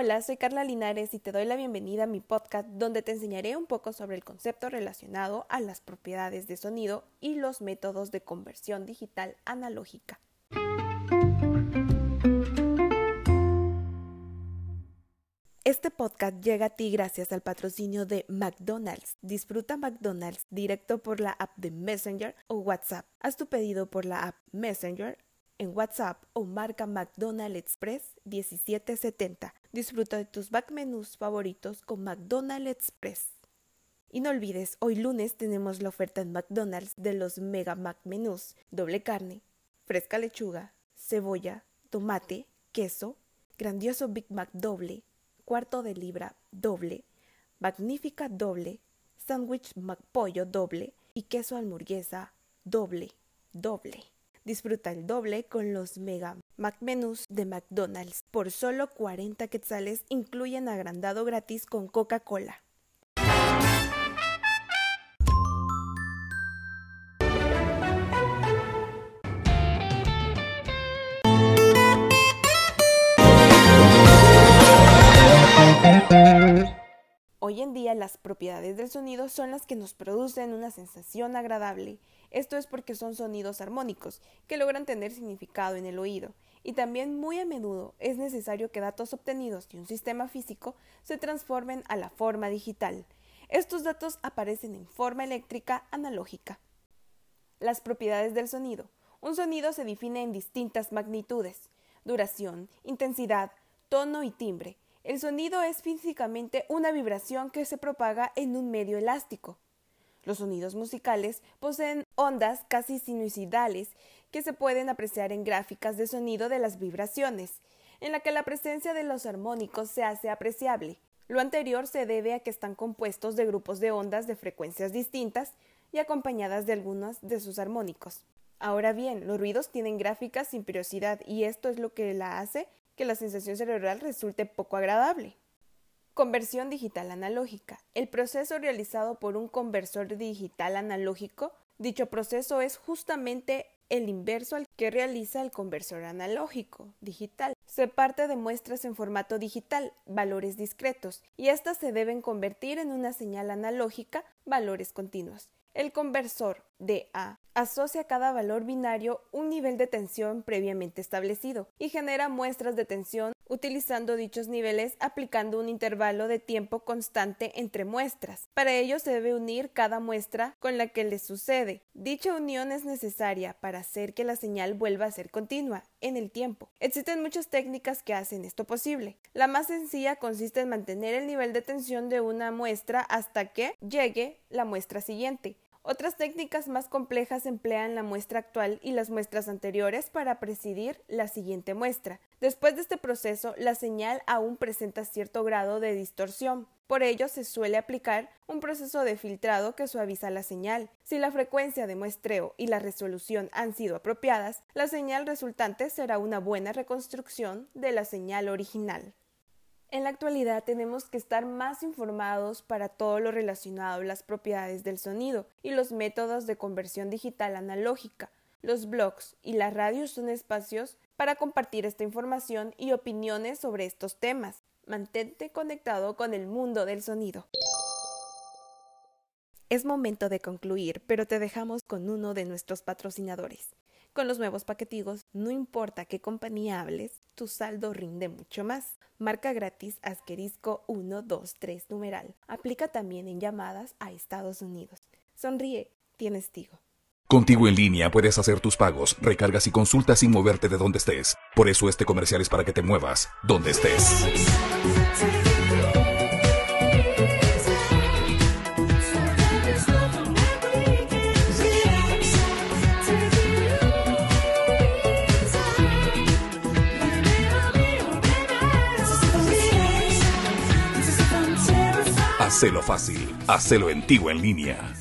Hola, soy Carla Linares y te doy la bienvenida a mi podcast donde te enseñaré un poco sobre el concepto relacionado a las propiedades de sonido y los métodos de conversión digital analógica. Este podcast llega a ti gracias al patrocinio de McDonald's. Disfruta McDonald's directo por la app de Messenger o WhatsApp. Haz tu pedido por la app Messenger en WhatsApp o marca McDonald's Express 1770. Disfruta de tus back menús favoritos con McDonald's Express. Y no olvides, hoy lunes tenemos la oferta en McDonald's de los Mega Mac doble carne, fresca lechuga, cebolla, tomate, queso, grandioso Big Mac doble, cuarto de libra doble, magnífica doble, sándwich McPollo doble y queso hamburguesa doble, doble. Disfruta el doble con los Mega McMenús de McDonald's. Por solo 40 quetzales incluyen agrandado gratis con Coca-Cola. Hoy en día las propiedades del sonido son las que nos producen una sensación agradable. Esto es porque son sonidos armónicos, que logran tener significado en el oído, y también muy a menudo es necesario que datos obtenidos de un sistema físico se transformen a la forma digital. Estos datos aparecen en forma eléctrica analógica. Las propiedades del sonido. Un sonido se define en distintas magnitudes, duración, intensidad, tono y timbre el sonido es físicamente una vibración que se propaga en un medio elástico. Los sonidos musicales poseen ondas casi sinusoidales que se pueden apreciar en gráficas de sonido de las vibraciones, en la que la presencia de los armónicos se hace apreciable. Lo anterior se debe a que están compuestos de grupos de ondas de frecuencias distintas y acompañadas de algunos de sus armónicos. Ahora bien, los ruidos tienen gráficas sin periodicidad y esto es lo que la hace que la sensación cerebral resulte poco agradable. Conversión digital analógica. El proceso realizado por un conversor digital analógico, dicho proceso es justamente el inverso al que realiza el conversor analógico digital. Se parte de muestras en formato digital, valores discretos, y éstas se deben convertir en una señal analógica, valores continuos. El conversor DA asocia a cada valor binario un nivel de tensión previamente establecido y genera muestras de tensión utilizando dichos niveles aplicando un intervalo de tiempo constante entre muestras. Para ello se debe unir cada muestra con la que le sucede. Dicha unión es necesaria para hacer que la señal vuelva a ser continua en el tiempo. Existen muchas técnicas que hacen esto posible. La más sencilla consiste en mantener el nivel de tensión de una muestra hasta que llegue la muestra siguiente. Otras técnicas más complejas emplean la muestra actual y las muestras anteriores para presidir la siguiente muestra. Después de este proceso, la señal aún presenta cierto grado de distorsión. Por ello, se suele aplicar un proceso de filtrado que suaviza la señal. Si la frecuencia de muestreo y la resolución han sido apropiadas, la señal resultante será una buena reconstrucción de la señal original. En la actualidad tenemos que estar más informados para todo lo relacionado a las propiedades del sonido y los métodos de conversión digital analógica. Los blogs y las radios son espacios para compartir esta información y opiniones sobre estos temas. Mantente conectado con el mundo del sonido. Es momento de concluir, pero te dejamos con uno de nuestros patrocinadores. Con los nuevos paquetigos, no importa qué compañía hables, tu saldo rinde mucho más. Marca gratis Asquerisco 123 numeral. Aplica también en llamadas a Estados Unidos. Sonríe, tienes Tigo. Contigo en línea puedes hacer tus pagos, recargas y consultas sin moverte de donde estés. Por eso este comercial es para que te muevas donde estés. Hacelo fácil, hacelo en en línea.